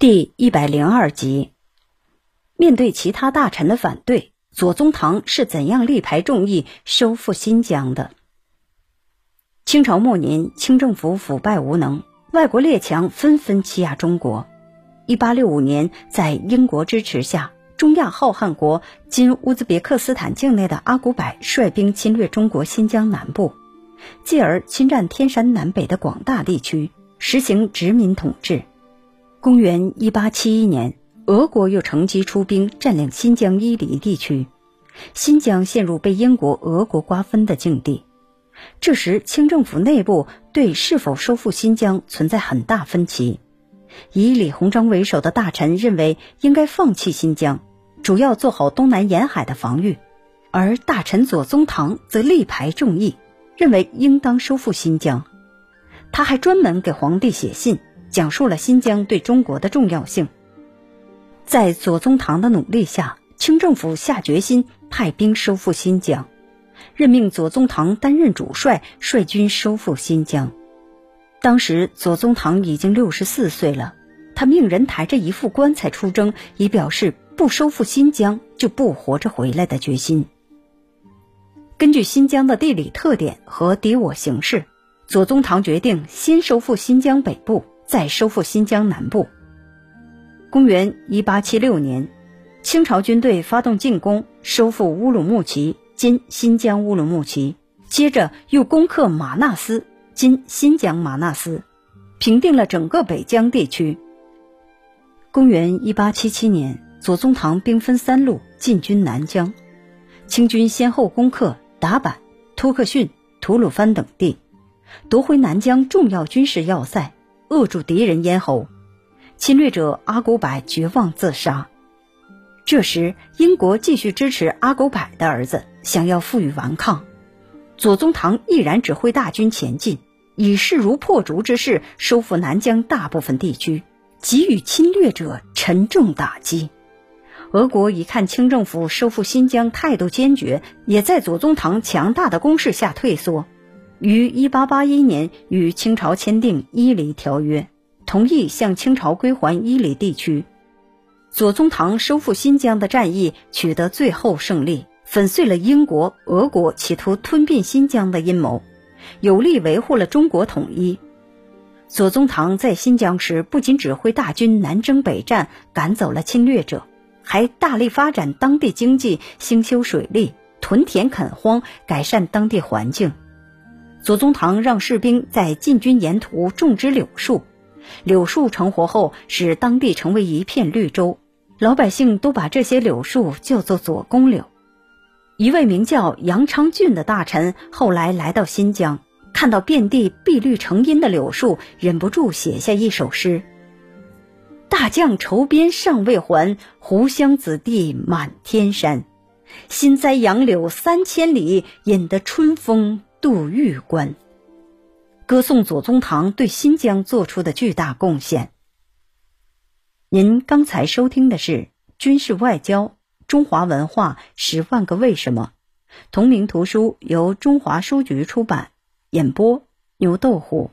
第一百零二集，面对其他大臣的反对，左宗棠是怎样力排众议收复新疆的？清朝末年，清政府腐败无能，外国列强纷纷欺压中国。一八六五年，在英国支持下，中亚浩瀚国今乌兹别克斯坦境内的阿古柏率兵侵略中国新疆南部，继而侵占天山南北的广大地区，实行殖民统治。公元一八七一年，俄国又乘机出兵占领新疆伊犁地区，新疆陷入被英国、俄国瓜分的境地。这时，清政府内部对是否收复新疆存在很大分歧。以李鸿章为首的大臣认为应该放弃新疆，主要做好东南沿海的防御；而大臣左宗棠则力排众议，认为应当收复新疆。他还专门给皇帝写信。讲述了新疆对中国的重要性。在左宗棠的努力下，清政府下决心派兵收复新疆，任命左宗棠担任主帅，率军收复新疆。当时左宗棠已经六十四岁了，他命人抬着一副棺材出征，以表示不收复新疆就不活着回来的决心。根据新疆的地理特点和敌我形势，左宗棠决定先收复新疆北部。再收复新疆南部。公元一八七六年，清朝军队发动进攻，收复乌鲁木齐（今新疆乌鲁木齐），接着又攻克马纳斯（今新疆马纳斯），平定了整个北疆地区。公元一八七七年，左宗棠兵分三路进军南疆，清军先后攻克达坂、突克逊、吐鲁番等地，夺回南疆重要军事要塞。扼住敌人咽喉，侵略者阿古柏绝望自杀。这时，英国继续支持阿古柏的儿子，想要负隅顽抗。左宗棠毅然指挥大军前进，以势如破竹之势收复南疆大部分地区，给予侵略者沉重打击。俄国一看清政府收复新疆态度坚决，也在左宗棠强大的攻势下退缩。于一八八一年与清朝签订《伊犁条约》，同意向清朝归还伊犁地区。左宗棠收复新疆的战役取得最后胜利，粉碎了英国、俄国企图吞并新疆的阴谋，有力维护了中国统一。左宗棠在新疆时，不仅指挥大军南征北战，赶走了侵略者，还大力发展当地经济，兴修水利，屯田垦荒，改善当地环境。左宗棠让士兵在进军沿途种植柳树，柳树成活后，使当地成为一片绿洲，老百姓都把这些柳树叫做左公柳。一位名叫杨昌俊的大臣后来来到新疆，看到遍地碧绿成荫的柳树，忍不住写下一首诗：“大将筹边尚未还，湖湘子弟满天山。新栽杨柳三千里，引得春风。”杜玉官，歌颂左宗棠对新疆做出的巨大贡献。您刚才收听的是《军事外交：中华文化十万个为什么》，同名图书由中华书局出版，演播牛豆虎。